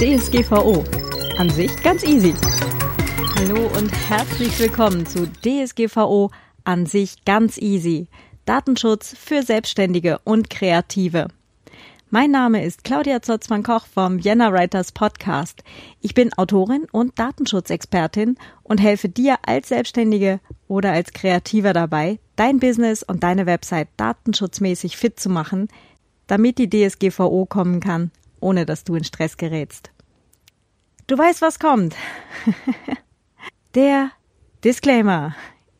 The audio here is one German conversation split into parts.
DSGVO. An sich ganz easy. Hallo und herzlich willkommen zu DSGVO. An sich ganz easy. Datenschutz für Selbstständige und Kreative. Mein Name ist Claudia Zotzmann-Koch vom Vienna Writers Podcast. Ich bin Autorin und Datenschutzexpertin und helfe dir als Selbstständige oder als Kreativer dabei, dein Business und deine Website datenschutzmäßig fit zu machen, damit die DSGVO kommen kann ohne dass du in Stress gerätst. Du weißt, was kommt. Der Disclaimer.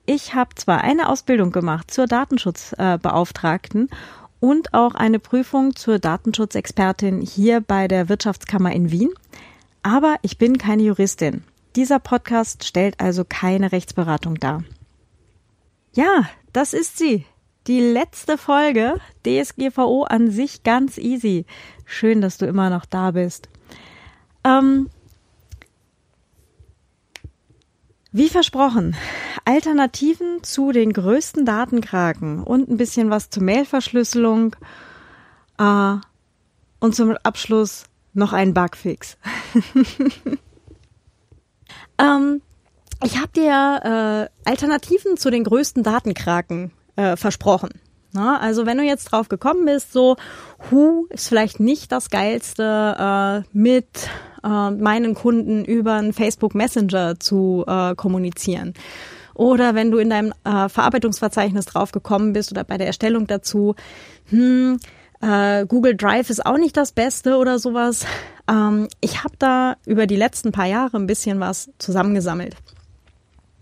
Ich habe zwar eine Ausbildung gemacht zur Datenschutzbeauftragten und auch eine Prüfung zur Datenschutzexpertin hier bei der Wirtschaftskammer in Wien, aber ich bin keine Juristin. Dieser Podcast stellt also keine Rechtsberatung dar. Ja, das ist sie. Die letzte Folge DSGVO an sich ganz easy. Schön, dass du immer noch da bist. Ähm, wie versprochen, Alternativen zu den größten Datenkraken und ein bisschen was zur Mailverschlüsselung äh, und zum Abschluss noch ein Bugfix. ähm, ich habe dir äh, Alternativen zu den größten Datenkraken äh, versprochen. Na, also wenn du jetzt drauf gekommen bist, so Hu ist vielleicht nicht das geilste, äh, mit äh, meinen Kunden über einen Facebook Messenger zu äh, kommunizieren. Oder wenn du in deinem äh, Verarbeitungsverzeichnis drauf gekommen bist oder bei der Erstellung dazu, hm, äh, Google Drive ist auch nicht das Beste oder sowas. Ähm, ich habe da über die letzten paar Jahre ein bisschen was zusammengesammelt.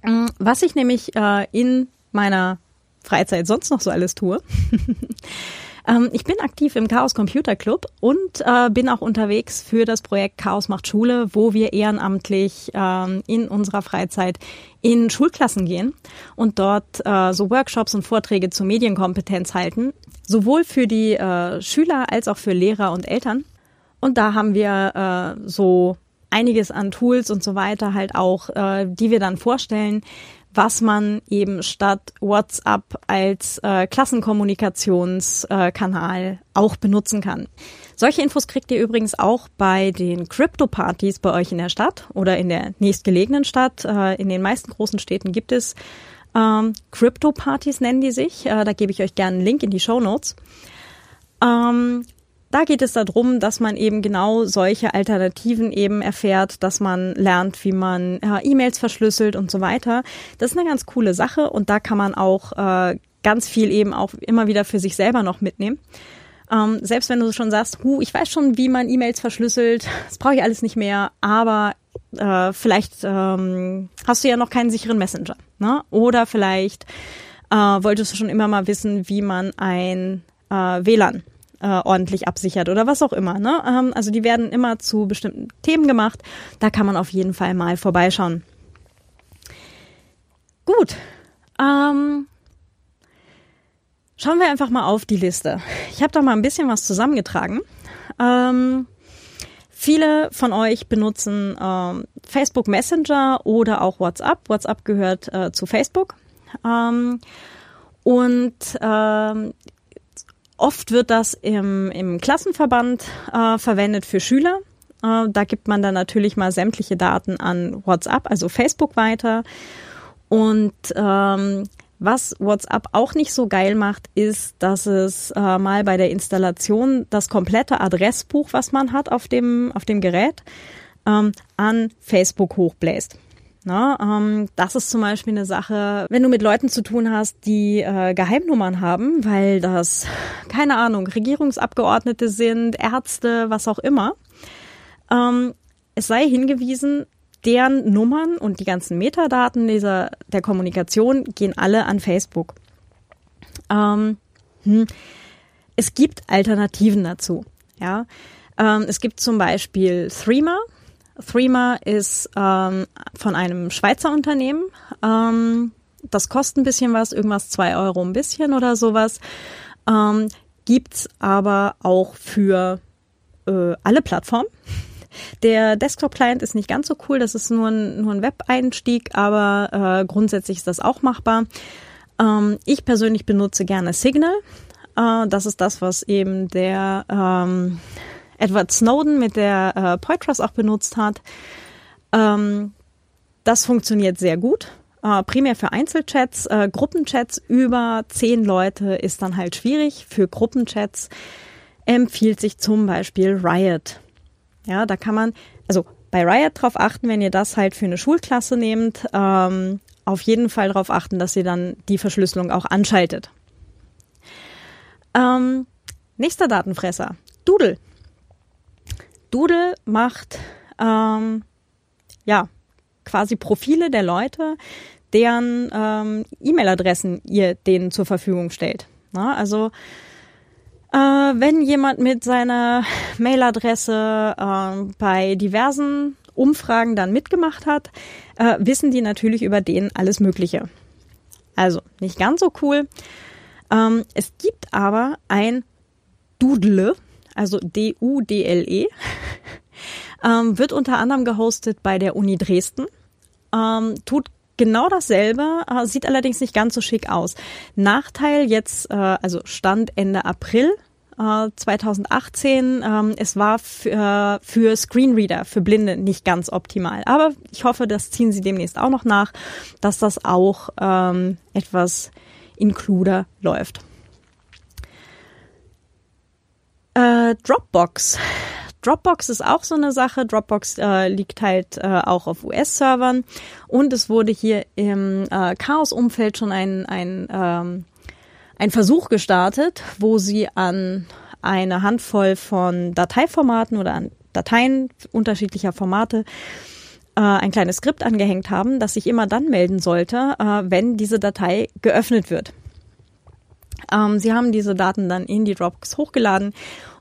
Hm, was ich nämlich äh, in meiner Freizeit sonst noch so alles tue. ähm, ich bin aktiv im Chaos Computer Club und äh, bin auch unterwegs für das Projekt Chaos macht Schule, wo wir ehrenamtlich ähm, in unserer Freizeit in Schulklassen gehen und dort äh, so Workshops und Vorträge zur Medienkompetenz halten, sowohl für die äh, Schüler als auch für Lehrer und Eltern. Und da haben wir äh, so einiges an Tools und so weiter halt auch, äh, die wir dann vorstellen, was man eben statt WhatsApp als äh, Klassenkommunikationskanal auch benutzen kann. Solche Infos kriegt ihr übrigens auch bei den Crypto-Partys bei euch in der Stadt oder in der nächstgelegenen Stadt. Äh, in den meisten großen Städten gibt es ähm, Crypto-Partys, nennen die sich. Äh, da gebe ich euch gerne einen Link in die Show Notes. Ähm, da geht es darum, dass man eben genau solche Alternativen eben erfährt, dass man lernt, wie man äh, E-Mails verschlüsselt und so weiter. Das ist eine ganz coole Sache und da kann man auch äh, ganz viel eben auch immer wieder für sich selber noch mitnehmen. Ähm, selbst wenn du schon sagst, hu, ich weiß schon, wie man E-Mails verschlüsselt, das brauche ich alles nicht mehr, aber äh, vielleicht ähm, hast du ja noch keinen sicheren Messenger. Ne? Oder vielleicht äh, wolltest du schon immer mal wissen, wie man ein äh, WLAN äh, ordentlich absichert oder was auch immer. Ne? Ähm, also die werden immer zu bestimmten Themen gemacht. Da kann man auf jeden Fall mal vorbeischauen. Gut. Ähm, schauen wir einfach mal auf die Liste. Ich habe da mal ein bisschen was zusammengetragen. Ähm, viele von euch benutzen ähm, Facebook Messenger oder auch WhatsApp. WhatsApp gehört äh, zu Facebook. Ähm, und ähm, Oft wird das im, im Klassenverband äh, verwendet für Schüler. Äh, da gibt man dann natürlich mal sämtliche Daten an WhatsApp, also Facebook weiter. Und ähm, was WhatsApp auch nicht so geil macht, ist, dass es äh, mal bei der Installation das komplette Adressbuch, was man hat auf dem, auf dem Gerät, ähm, an Facebook hochbläst. Na, ähm, das ist zum Beispiel eine Sache, wenn du mit Leuten zu tun hast, die äh, Geheimnummern haben, weil das, keine Ahnung, Regierungsabgeordnete sind, Ärzte, was auch immer. Ähm, es sei hingewiesen, deren Nummern und die ganzen Metadaten dieser, der Kommunikation gehen alle an Facebook. Ähm, hm. Es gibt Alternativen dazu. Ja, ähm, es gibt zum Beispiel Threema. Threema ist ähm, von einem Schweizer Unternehmen. Ähm, das kostet ein bisschen was, irgendwas zwei Euro ein bisschen oder sowas. Ähm, gibt's aber auch für äh, alle Plattformen. Der Desktop-Client ist nicht ganz so cool, das ist nur ein, nur ein Web-Einstieg, aber äh, grundsätzlich ist das auch machbar. Ähm, ich persönlich benutze gerne Signal. Äh, das ist das, was eben der ähm, Edward Snowden mit der äh, Poitras auch benutzt hat. Ähm, das funktioniert sehr gut. Äh, primär für Einzelchats. Äh, Gruppenchats über zehn Leute ist dann halt schwierig. Für Gruppenchats empfiehlt sich zum Beispiel Riot. Ja, da kann man, also bei Riot drauf achten, wenn ihr das halt für eine Schulklasse nehmt, ähm, auf jeden Fall darauf achten, dass ihr dann die Verschlüsselung auch anschaltet. Ähm, nächster Datenfresser, Doodle. Doodle macht ähm, ja quasi Profile der Leute, deren ähm, E-Mail-Adressen ihr denen zur Verfügung stellt. Na, also äh, wenn jemand mit seiner Mailadresse äh, bei diversen Umfragen dann mitgemacht hat, äh, wissen die natürlich über den alles Mögliche. Also nicht ganz so cool. Ähm, es gibt aber ein Doodle, also D-U-D-L-E, ähm, wird unter anderem gehostet bei der Uni Dresden, ähm, tut genau dasselbe, äh, sieht allerdings nicht ganz so schick aus. Nachteil jetzt, äh, also Stand Ende April 2018. Äh, ähm, es war für, für Screenreader, für Blinde nicht ganz optimal. Aber ich hoffe, das ziehen sie demnächst auch noch nach, dass das auch ähm, etwas inkluder läuft. Äh, Dropbox. Dropbox ist auch so eine Sache. Dropbox äh, liegt halt äh, auch auf US-Servern und es wurde hier im äh, Chaos-Umfeld schon ein, ein, ähm, ein Versuch gestartet, wo sie an eine Handvoll von Dateiformaten oder an Dateien unterschiedlicher Formate äh, ein kleines Skript angehängt haben, das sich immer dann melden sollte, äh, wenn diese Datei geöffnet wird. Ähm, sie haben diese Daten dann in die Dropbox hochgeladen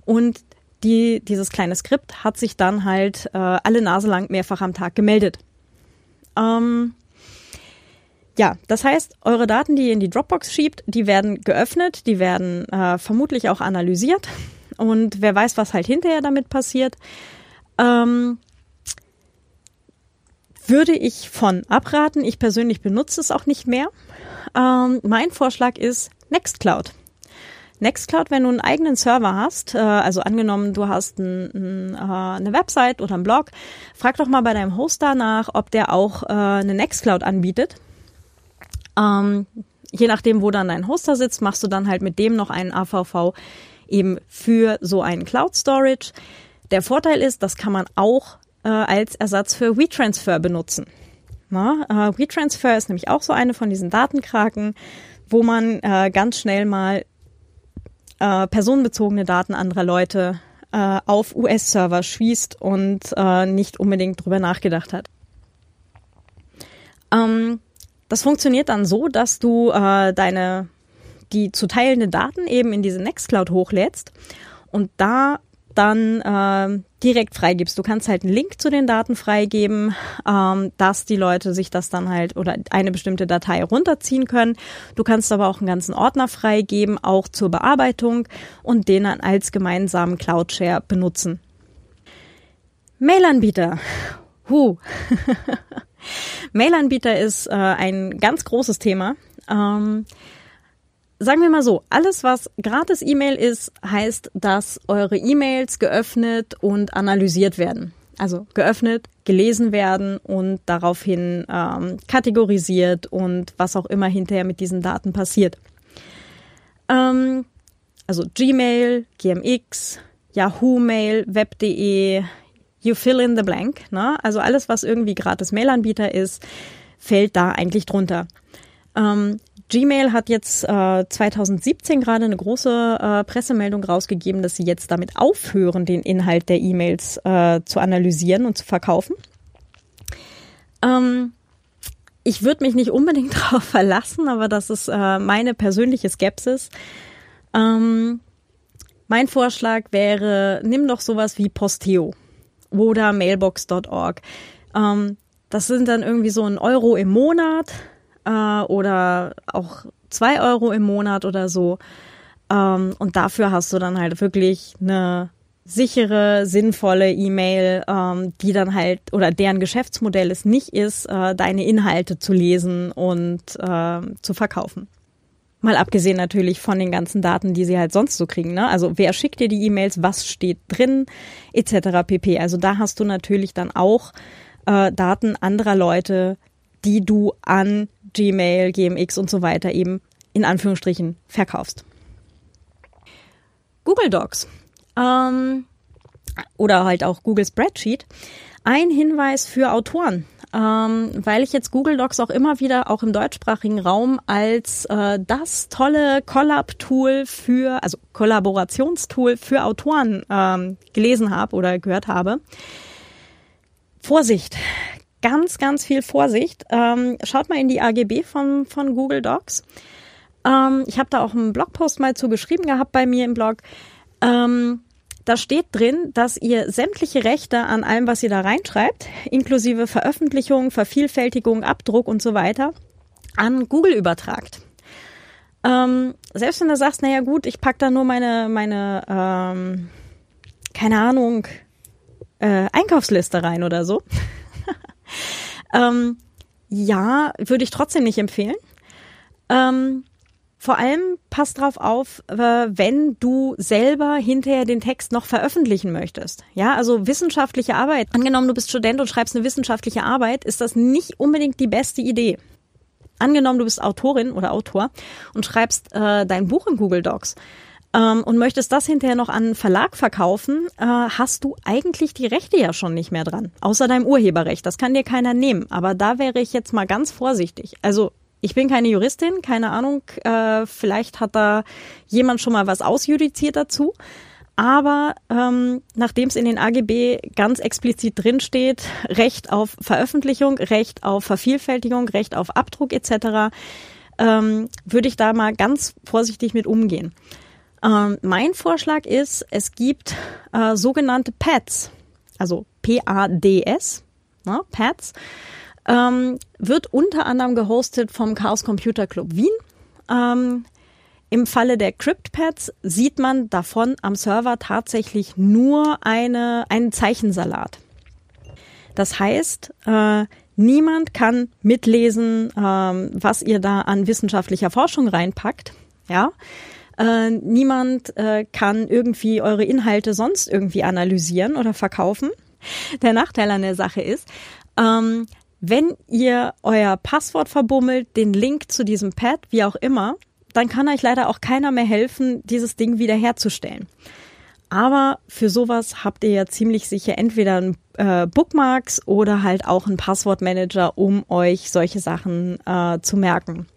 und die, dieses kleine Skript hat sich dann halt äh, alle Nase lang mehrfach am Tag gemeldet. Ähm, ja, das heißt, eure Daten, die ihr in die Dropbox schiebt, die werden geöffnet, die werden äh, vermutlich auch analysiert und wer weiß, was halt hinterher damit passiert. Ähm, würde ich von abraten. Ich persönlich benutze es auch nicht mehr. Ähm, mein Vorschlag ist Nextcloud. Nextcloud, wenn du einen eigenen Server hast, äh, also angenommen, du hast ein, äh, eine Website oder einen Blog, frag doch mal bei deinem Hoster nach, ob der auch äh, eine Nextcloud anbietet. Ähm, je nachdem, wo dann dein Hoster sitzt, machst du dann halt mit dem noch einen AVV eben für so einen Cloud Storage. Der Vorteil ist, das kann man auch äh, als Ersatz für WeTransfer benutzen. Na, äh, WeTransfer ist nämlich auch so eine von diesen Datenkraken, wo man äh, ganz schnell mal äh, personenbezogene Daten anderer Leute äh, auf US-Server schießt und äh, nicht unbedingt drüber nachgedacht hat. Ähm, das funktioniert dann so, dass du äh, deine die zu teilende Daten eben in diese Nextcloud hochlädst und da dann äh, direkt freigibst. Du kannst halt einen Link zu den Daten freigeben, ähm, dass die Leute sich das dann halt oder eine bestimmte Datei runterziehen können. Du kannst aber auch einen ganzen Ordner freigeben, auch zur Bearbeitung und den dann als gemeinsamen Cloud-Share benutzen. Mailanbieter. Huh. Mailanbieter ist äh, ein ganz großes Thema. Ähm, sagen wir mal so, alles was gratis E-Mail ist, heißt, dass eure E-Mails geöffnet und analysiert werden. Also geöffnet, gelesen werden und daraufhin ähm, kategorisiert und was auch immer hinterher mit diesen Daten passiert. Ähm, also Gmail, GMX, Yahoo Mail, Web.de, you fill in the blank. Ne? Also alles, was irgendwie gratis Mailanbieter ist, fällt da eigentlich drunter. Ähm, Gmail hat jetzt äh, 2017 gerade eine große äh, Pressemeldung rausgegeben, dass sie jetzt damit aufhören, den Inhalt der E-Mails äh, zu analysieren und zu verkaufen. Ähm, ich würde mich nicht unbedingt darauf verlassen, aber das ist äh, meine persönliche Skepsis. Ähm, mein Vorschlag wäre, nimm doch sowas wie Posteo oder mailbox.org. Ähm, das sind dann irgendwie so ein Euro im Monat äh, oder auch zwei Euro im Monat oder so. Ähm, und dafür hast du dann halt wirklich eine sichere, sinnvolle E-Mail, ähm, die dann halt oder deren Geschäftsmodell es nicht ist, äh, deine Inhalte zu lesen und äh, zu verkaufen. Mal abgesehen natürlich von den ganzen Daten, die sie halt sonst so kriegen. Ne? Also wer schickt dir die E-Mails, was steht drin, etc. pp. Also da hast du natürlich dann auch äh, Daten anderer Leute, die du an Gmail, GMX und so weiter eben in Anführungsstrichen verkaufst. Google Docs ähm, oder halt auch Google Spreadsheet. Ein Hinweis für Autoren, ähm, weil ich jetzt Google Docs auch immer wieder auch im deutschsprachigen Raum als äh, das tolle Collab-Tool für, also Kollaborationstool für Autoren ähm, gelesen habe oder gehört habe. Vorsicht, ganz, ganz viel Vorsicht. Ähm, schaut mal in die AGB von, von Google Docs. Ähm, ich habe da auch einen Blogpost mal zu geschrieben gehabt bei mir im Blog. Ähm, da steht drin, dass ihr sämtliche Rechte an allem, was ihr da reinschreibt, inklusive Veröffentlichung, Vervielfältigung, Abdruck und so weiter, an Google übertragt. Ähm, selbst wenn du sagst, naja gut, ich pack da nur meine, meine, ähm, keine Ahnung, äh, Einkaufsliste rein oder so. Ähm, ja, würde ich trotzdem nicht empfehlen. Ähm, vor allem pass drauf auf, äh, wenn du selber hinterher den Text noch veröffentlichen möchtest. Ja, also wissenschaftliche Arbeit. Angenommen, du bist Student und schreibst eine wissenschaftliche Arbeit, ist das nicht unbedingt die beste Idee. Angenommen, du bist Autorin oder Autor und schreibst äh, dein Buch in Google Docs ähm, und möchtest das hinterher noch an einen Verlag verkaufen, äh, hast du eigentlich die Rechte ja schon nicht mehr dran. Außer deinem Urheberrecht. Das kann dir keiner nehmen. Aber da wäre ich jetzt mal ganz vorsichtig. Also ich bin keine Juristin, keine Ahnung, äh, vielleicht hat da jemand schon mal was ausjudiziert dazu. Aber ähm, nachdem es in den AGB ganz explizit drinsteht, Recht auf Veröffentlichung, Recht auf Vervielfältigung, Recht auf Abdruck etc., ähm, würde ich da mal ganz vorsichtig mit umgehen. Ähm, mein Vorschlag ist, es gibt äh, sogenannte PADs, also P-A-D-S, ne, PADs ähm, wird unter anderem gehostet vom Chaos Computer Club Wien. Ähm, Im Falle der CryptPads sieht man davon am Server tatsächlich nur eine, einen Zeichensalat. Das heißt, äh, niemand kann mitlesen, ähm, was ihr da an wissenschaftlicher Forschung reinpackt. Ja. Äh, niemand äh, kann irgendwie eure Inhalte sonst irgendwie analysieren oder verkaufen. Der Nachteil an der Sache ist, ähm, wenn ihr euer Passwort verbummelt, den Link zu diesem Pad, wie auch immer, dann kann euch leider auch keiner mehr helfen, dieses Ding wiederherzustellen. Aber für sowas habt ihr ja ziemlich sicher entweder ein äh, Bookmarks oder halt auch einen Passwortmanager, um euch solche Sachen äh, zu merken.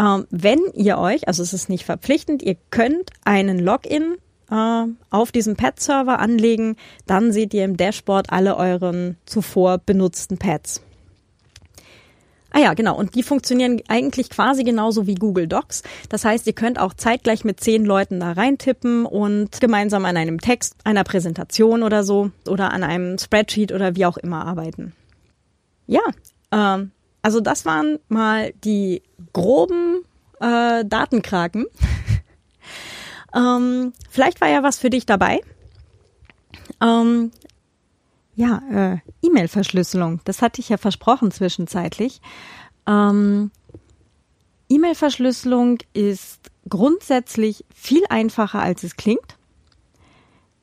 Ähm, wenn ihr euch, also es ist nicht verpflichtend, ihr könnt einen Login äh, auf diesem Pad-Server anlegen, dann seht ihr im Dashboard alle euren zuvor benutzten Pads. Ah ja, genau. Und die funktionieren eigentlich quasi genauso wie Google Docs. Das heißt, ihr könnt auch zeitgleich mit zehn Leuten da reintippen und gemeinsam an einem Text, einer Präsentation oder so oder an einem Spreadsheet oder wie auch immer arbeiten. Ja, ähm, also das waren mal die groben äh, Datenkraken. ähm, vielleicht war ja was für dich dabei. Ähm, ja, äh, E-Mail-Verschlüsselung. Das hatte ich ja versprochen zwischenzeitlich. Ähm, E-Mail-Verschlüsselung ist grundsätzlich viel einfacher, als es klingt.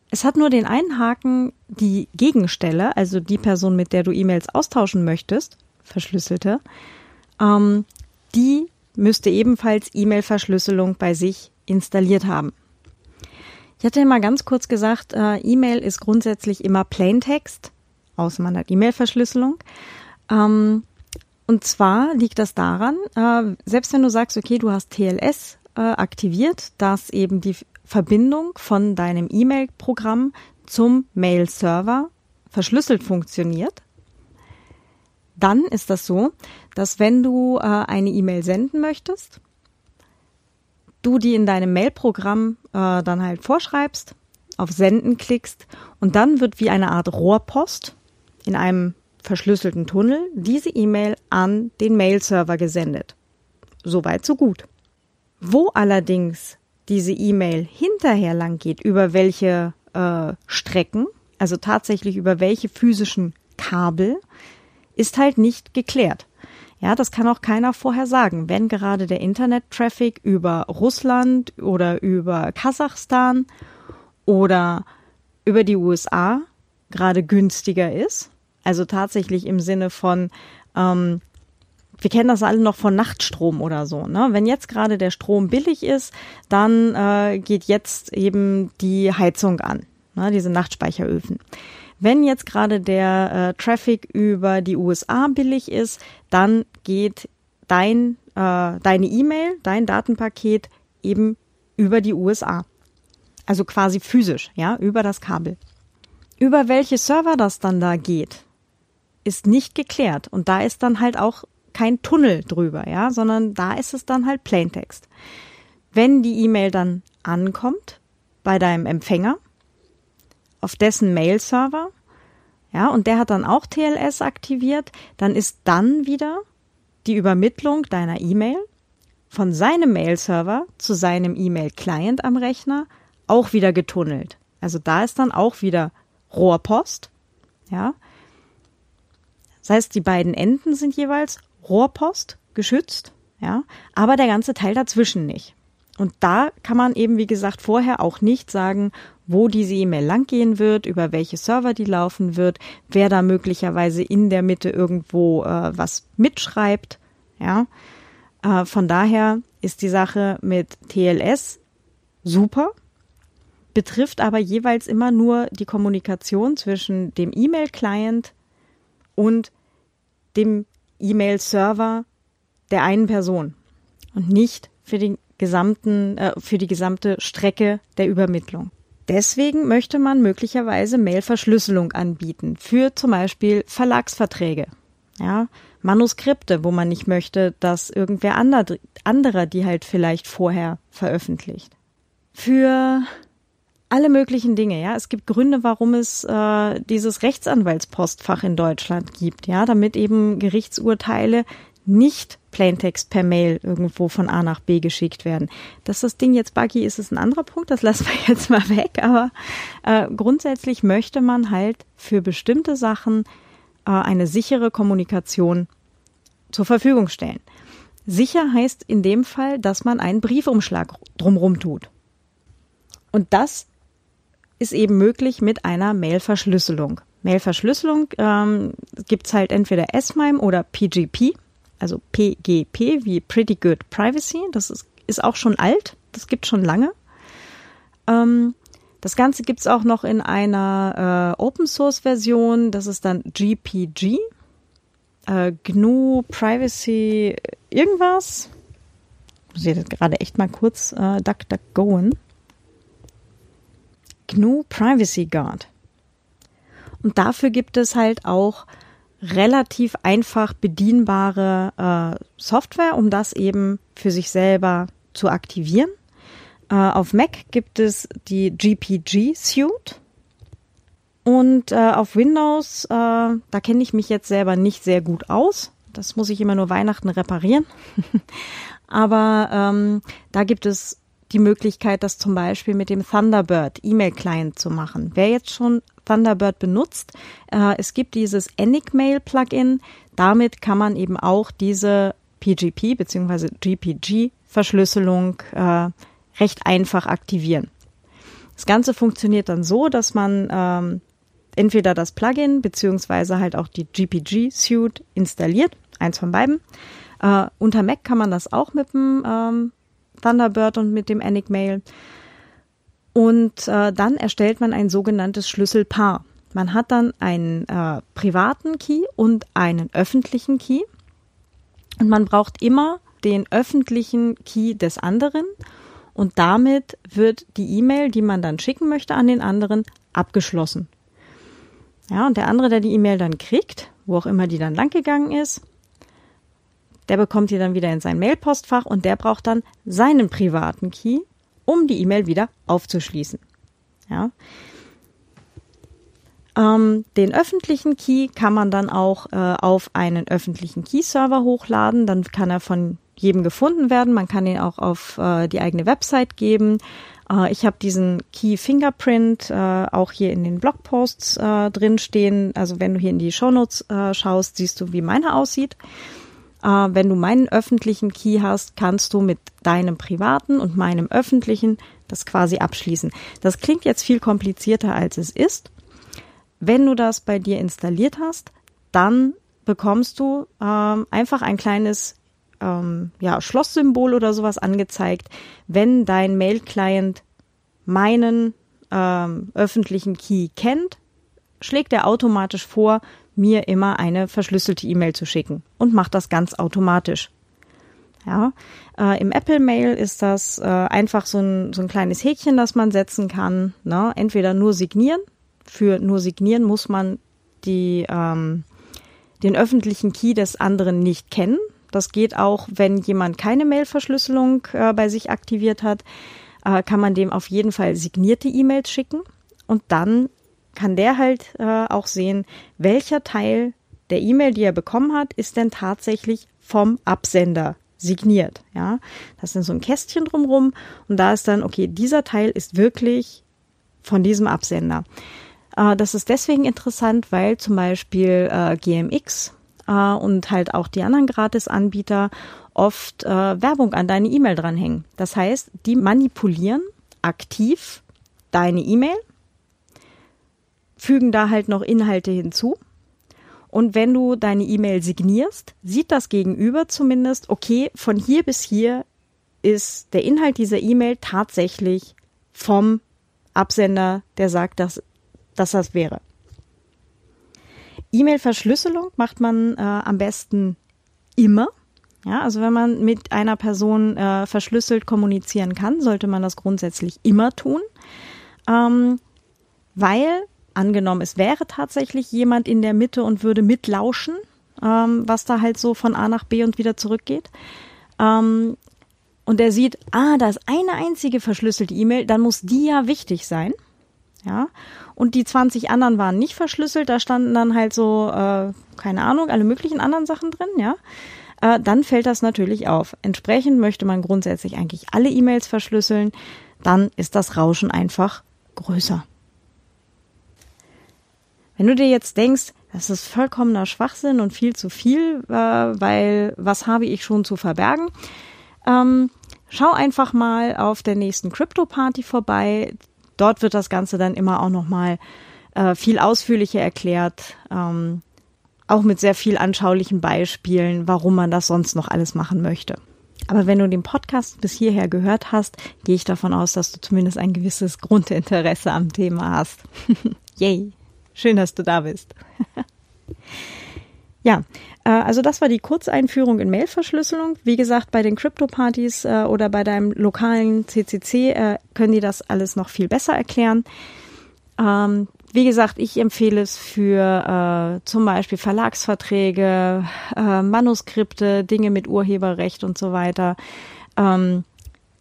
Es hat nur den einen Haken, die Gegenstelle, also die Person, mit der du E-Mails austauschen möchtest, verschlüsselte, ähm, die müsste ebenfalls E-Mail-Verschlüsselung bei sich installiert haben. Ich hatte ja mal ganz kurz gesagt, äh, E-Mail ist grundsätzlich immer Plaintext, außer man hat E-Mail-Verschlüsselung. Ähm, und zwar liegt das daran, äh, selbst wenn du sagst, okay, du hast TLS äh, aktiviert, dass eben die Verbindung von deinem E-Mail-Programm zum Mail-Server verschlüsselt funktioniert, dann ist das so, dass wenn du äh, eine E-Mail senden möchtest, du die in deinem Mail-Programm äh, dann halt vorschreibst, auf Senden klickst und dann wird wie eine Art Rohrpost in einem verschlüsselten Tunnel diese E-Mail an den Mail-Server gesendet. Soweit, so gut. Wo allerdings diese E-Mail hinterher lang geht, über welche äh, Strecken, also tatsächlich über welche physischen Kabel, ist halt nicht geklärt. Ja, das kann auch keiner vorher sagen. Wenn gerade der Internet-Traffic über Russland oder über Kasachstan oder über die USA gerade günstiger ist, also tatsächlich im Sinne von, ähm, wir kennen das alle noch von Nachtstrom oder so. Ne? Wenn jetzt gerade der Strom billig ist, dann äh, geht jetzt eben die Heizung an, ne? diese Nachtspeicheröfen. Wenn jetzt gerade der äh, Traffic über die USA billig ist, dann geht dein, äh, deine E-Mail, dein Datenpaket eben über die USA. Also quasi physisch, ja, über das Kabel. Über welche Server das dann da geht, ist nicht geklärt. Und da ist dann halt auch kein Tunnel drüber, ja, sondern da ist es dann halt Plaintext. Wenn die E-Mail dann ankommt bei deinem Empfänger, auf dessen Mail-Server, ja, und der hat dann auch TLS aktiviert, dann ist dann wieder die Übermittlung deiner E-Mail von seinem Mail-Server zu seinem E-Mail-Client am Rechner auch wieder getunnelt. Also da ist dann auch wieder Rohrpost, ja. Das heißt, die beiden Enden sind jeweils Rohrpost geschützt, ja, aber der ganze Teil dazwischen nicht. Und da kann man eben, wie gesagt, vorher auch nicht sagen, wo diese E-Mail langgehen wird, über welche Server die laufen wird, wer da möglicherweise in der Mitte irgendwo äh, was mitschreibt. Ja, äh, von daher ist die Sache mit TLS super, betrifft aber jeweils immer nur die Kommunikation zwischen dem E-Mail-Client und dem E-Mail-Server der einen Person und nicht für den gesamten, äh, für die gesamte Strecke der Übermittlung. Deswegen möchte man möglicherweise Mailverschlüsselung anbieten für zum Beispiel Verlagsverträge, ja, Manuskripte, wo man nicht möchte, dass irgendwer anderer die halt vielleicht vorher veröffentlicht. Für alle möglichen Dinge, ja. Es gibt Gründe, warum es äh, dieses Rechtsanwaltspostfach in Deutschland gibt, ja, damit eben Gerichtsurteile nicht Plaintext per Mail irgendwo von A nach B geschickt werden. Dass das Ding jetzt buggy ist, ist ein anderer Punkt, das lassen wir jetzt mal weg, aber äh, grundsätzlich möchte man halt für bestimmte Sachen äh, eine sichere Kommunikation zur Verfügung stellen. Sicher heißt in dem Fall, dass man einen Briefumschlag drumrum tut. Und das ist eben möglich mit einer Mailverschlüsselung. Mailverschlüsselung ähm, gibt es halt entweder S-MIME oder PGP also PGP wie Pretty Good Privacy. Das ist, ist auch schon alt, das gibt schon lange. Ähm, das Ganze gibt es auch noch in einer äh, Open Source Version, das ist dann GPG. Äh, GNU Privacy irgendwas. Ich muss jetzt gerade echt mal kurz äh, DuckDuckGoen. GNU Privacy Guard. Und dafür gibt es halt auch relativ einfach bedienbare äh, Software, um das eben für sich selber zu aktivieren. Äh, auf Mac gibt es die GPG Suite. Und äh, auf Windows, äh, da kenne ich mich jetzt selber nicht sehr gut aus. Das muss ich immer nur Weihnachten reparieren. Aber ähm, da gibt es die Möglichkeit, das zum Beispiel mit dem Thunderbird E-Mail-Client zu machen. Wer jetzt schon Thunderbird benutzt, äh, es gibt dieses Enigmail-Plugin. Damit kann man eben auch diese PGP bzw. GPG-Verschlüsselung äh, recht einfach aktivieren. Das Ganze funktioniert dann so, dass man ähm, entweder das Plugin beziehungsweise halt auch die GPG-Suite installiert, eins von beiden. Äh, unter Mac kann man das auch mit dem ähm, Thunderbird und mit dem Enigmail. Und äh, dann erstellt man ein sogenanntes Schlüsselpaar. Man hat dann einen äh, privaten Key und einen öffentlichen Key. Und man braucht immer den öffentlichen Key des anderen. Und damit wird die E-Mail, die man dann schicken möchte an den anderen, abgeschlossen. Ja, und der andere, der die E-Mail dann kriegt, wo auch immer die dann langgegangen ist, der bekommt die dann wieder in sein Mailpostfach und der braucht dann seinen privaten Key, um die E-Mail wieder aufzuschließen. Ja. Ähm, den öffentlichen Key kann man dann auch äh, auf einen öffentlichen Key-Server hochladen. Dann kann er von jedem gefunden werden. Man kann ihn auch auf äh, die eigene Website geben. Äh, ich habe diesen Key Fingerprint äh, auch hier in den Blogposts äh, drin stehen. Also wenn du hier in die Shownotes äh, schaust, siehst du, wie meiner aussieht. Äh, wenn du meinen öffentlichen Key hast, kannst du mit deinem privaten und meinem öffentlichen das quasi abschließen. Das klingt jetzt viel komplizierter, als es ist. Wenn du das bei dir installiert hast, dann bekommst du ähm, einfach ein kleines ähm, ja, Schlosssymbol oder sowas angezeigt, wenn dein Mail-Client meinen ähm, öffentlichen Key kennt, schlägt er automatisch vor, mir immer eine verschlüsselte E-Mail zu schicken und macht das ganz automatisch. Ja, äh, im Apple Mail ist das äh, einfach so ein, so ein kleines Häkchen, das man setzen kann. Ne? Entweder nur signieren. Für nur signieren muss man die, ähm, den öffentlichen Key des anderen nicht kennen. Das geht auch, wenn jemand keine Mailverschlüsselung äh, bei sich aktiviert hat, äh, kann man dem auf jeden Fall signierte E-Mails schicken und dann kann der halt äh, auch sehen, welcher Teil der E-Mail, die er bekommen hat, ist denn tatsächlich vom Absender signiert. Ja, das ist so ein Kästchen drumrum und da ist dann, okay, dieser Teil ist wirklich von diesem Absender. Äh, das ist deswegen interessant, weil zum Beispiel äh, GMX äh, und halt auch die anderen Gratis-Anbieter oft äh, Werbung an deine E-Mail dranhängen. Das heißt, die manipulieren aktiv deine E-Mail fügen da halt noch Inhalte hinzu. Und wenn du deine E-Mail signierst, sieht das Gegenüber zumindest, okay, von hier bis hier ist der Inhalt dieser E-Mail tatsächlich vom Absender, der sagt, dass, dass das wäre. E-Mail-Verschlüsselung macht man äh, am besten immer. Ja, also wenn man mit einer Person äh, verschlüsselt kommunizieren kann, sollte man das grundsätzlich immer tun, ähm, weil angenommen, es wäre tatsächlich jemand in der Mitte und würde mitlauschen, ähm, was da halt so von A nach B und wieder zurückgeht. Ähm, und der sieht, ah, da ist eine einzige verschlüsselte E-Mail, dann muss die ja wichtig sein. Ja. Und die 20 anderen waren nicht verschlüsselt, da standen dann halt so, äh, keine Ahnung, alle möglichen anderen Sachen drin, ja. Äh, dann fällt das natürlich auf. Entsprechend möchte man grundsätzlich eigentlich alle E-Mails verschlüsseln, dann ist das Rauschen einfach größer. Wenn du dir jetzt denkst, das ist vollkommener Schwachsinn und viel zu viel, äh, weil was habe ich schon zu verbergen? Ähm, schau einfach mal auf der nächsten Crypto-Party vorbei. Dort wird das Ganze dann immer auch nochmal äh, viel ausführlicher erklärt. Ähm, auch mit sehr viel anschaulichen Beispielen, warum man das sonst noch alles machen möchte. Aber wenn du den Podcast bis hierher gehört hast, gehe ich davon aus, dass du zumindest ein gewisses Grundinteresse am Thema hast. Yay! Schön, dass du da bist. ja, äh, also das war die Kurzeinführung in Mailverschlüsselung. Wie gesagt, bei den Crypto-Partys äh, oder bei deinem lokalen CCC äh, können die das alles noch viel besser erklären. Ähm, wie gesagt, ich empfehle es für äh, zum Beispiel Verlagsverträge, äh, Manuskripte, Dinge mit Urheberrecht und so weiter. Ähm,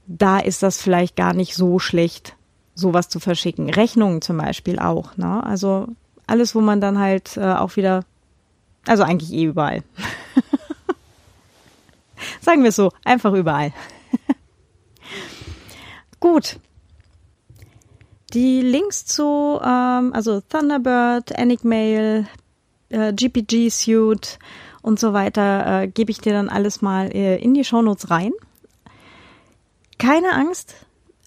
da ist das vielleicht gar nicht so schlecht, sowas zu verschicken. Rechnungen zum Beispiel auch. Ne? Also alles, wo man dann halt äh, auch wieder, also eigentlich eh überall. Sagen wir es so, einfach überall. Gut. Die Links zu, ähm, also Thunderbird, Enigmail, äh, GPG Suite und so weiter, äh, gebe ich dir dann alles mal äh, in die Shownotes rein. Keine Angst,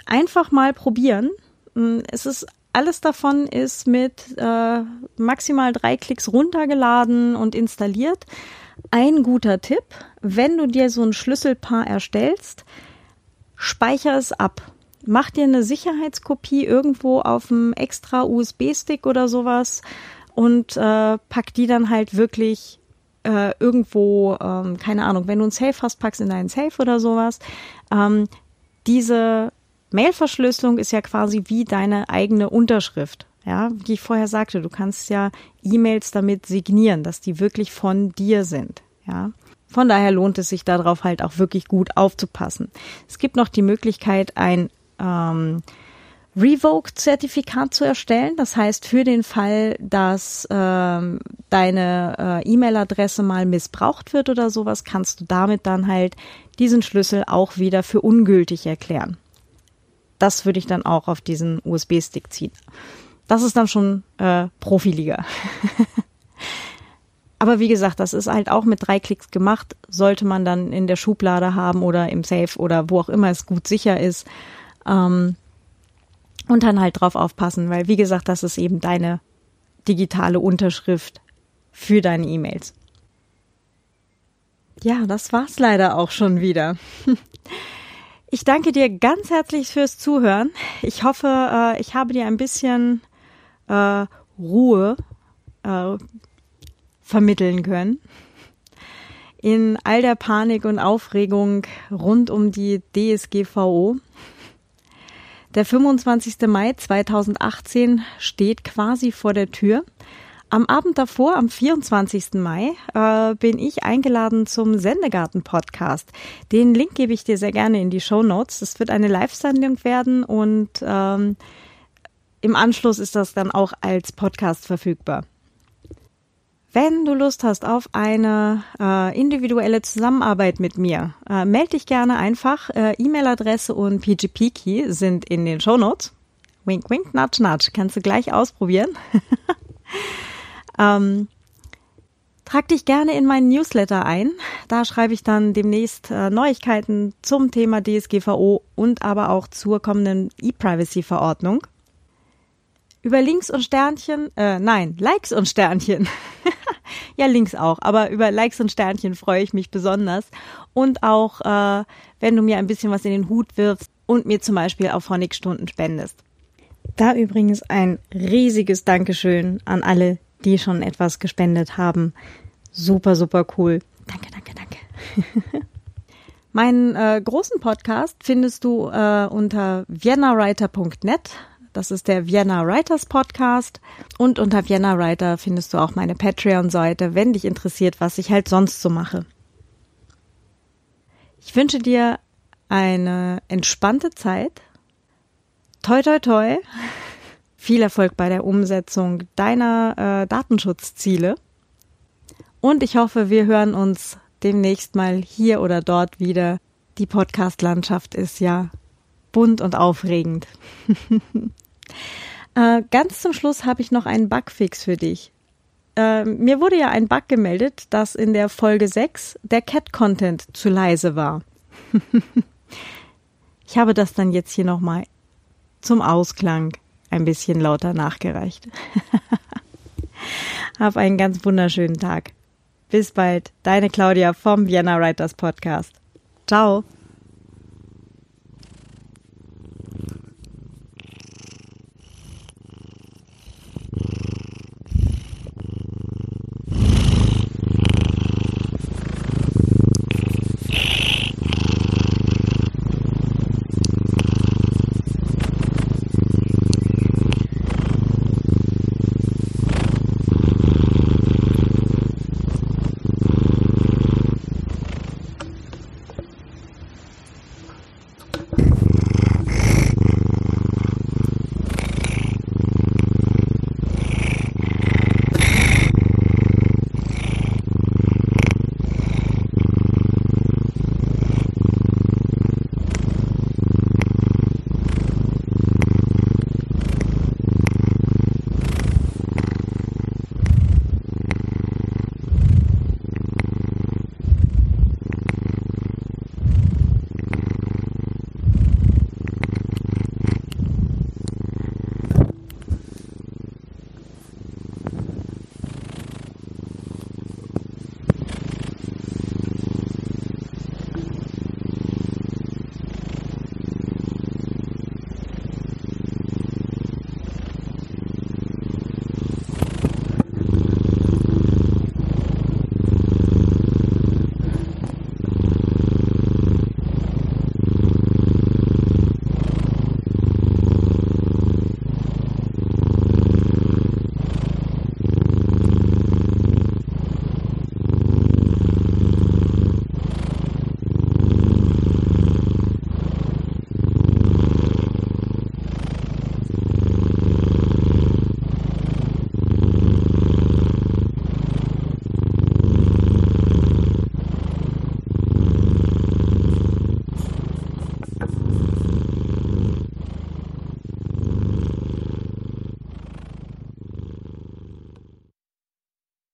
einfach mal probieren. Mm, es ist alles davon ist mit äh, maximal drei Klicks runtergeladen und installiert. Ein guter Tipp, wenn du dir so ein Schlüsselpaar erstellst, speicher es ab. Mach dir eine Sicherheitskopie irgendwo auf einem extra USB-Stick oder sowas und äh, pack die dann halt wirklich äh, irgendwo, ähm, keine Ahnung, wenn du ein Safe hast, packst in deinen Safe oder sowas. Ähm, diese Mailverschlüsselung ist ja quasi wie deine eigene Unterschrift. Ja, wie ich vorher sagte, du kannst ja E-Mails damit signieren, dass die wirklich von dir sind. Ja. Von daher lohnt es sich darauf halt auch wirklich gut aufzupassen. Es gibt noch die Möglichkeit, ein ähm, Revoked-Zertifikat zu erstellen. Das heißt, für den Fall, dass ähm, deine äh, E-Mail-Adresse mal missbraucht wird oder sowas, kannst du damit dann halt diesen Schlüssel auch wieder für ungültig erklären das würde ich dann auch auf diesen USB-Stick ziehen. Das ist dann schon äh, Profiliga. aber wie gesagt, das ist halt auch mit drei Klicks gemacht, sollte man dann in der Schublade haben oder im Safe oder wo auch immer es gut sicher ist. Ähm, und dann halt drauf aufpassen, weil wie gesagt, das ist eben deine digitale Unterschrift für deine E-Mails. Ja, das war's leider auch schon wieder. Ich danke dir ganz herzlich fürs Zuhören. Ich hoffe, äh, ich habe dir ein bisschen äh, Ruhe äh, vermitteln können. In all der Panik und Aufregung rund um die DSGVO. Der 25. Mai 2018 steht quasi vor der Tür. Am Abend davor, am 24. Mai, äh, bin ich eingeladen zum Sendegarten-Podcast. Den Link gebe ich dir sehr gerne in die Show Notes. Das wird eine Live-Sendung werden und ähm, im Anschluss ist das dann auch als Podcast verfügbar. Wenn du Lust hast auf eine äh, individuelle Zusammenarbeit mit mir, äh, melde dich gerne einfach. Äh, E-Mail-Adresse und PGP-Key sind in den Show Notes. Wink, wink, nudge, nudge. Kannst du gleich ausprobieren. Ähm, trag dich gerne in meinen Newsletter ein. Da schreibe ich dann demnächst äh, Neuigkeiten zum Thema DSGVO und aber auch zur kommenden E-Privacy-Verordnung. Über Links und Sternchen, äh, nein, Likes und Sternchen. ja, Links auch, aber über Likes und Sternchen freue ich mich besonders. Und auch, äh, wenn du mir ein bisschen was in den Hut wirfst und mir zum Beispiel auf Honig-Stunden spendest. Da übrigens ein riesiges Dankeschön an alle, die schon etwas gespendet haben. Super, super cool. Danke, danke, danke. Meinen äh, großen Podcast findest du äh, unter viennawriter.net. Das ist der Vienna Writers Podcast. Und unter Vienna Writer findest du auch meine Patreon-Seite, wenn dich interessiert, was ich halt sonst so mache. Ich wünsche dir eine entspannte Zeit. Toi, toi, toi viel Erfolg bei der Umsetzung deiner äh, Datenschutzziele. Und ich hoffe, wir hören uns demnächst mal hier oder dort wieder. Die Podcast-Landschaft ist ja bunt und aufregend. äh, ganz zum Schluss habe ich noch einen Bugfix für dich. Äh, mir wurde ja ein Bug gemeldet, dass in der Folge 6 der Cat-Content zu leise war. ich habe das dann jetzt hier nochmal zum Ausklang ein bisschen lauter nachgereicht. Hab einen ganz wunderschönen Tag. Bis bald, deine Claudia vom Vienna Writers Podcast. Ciao.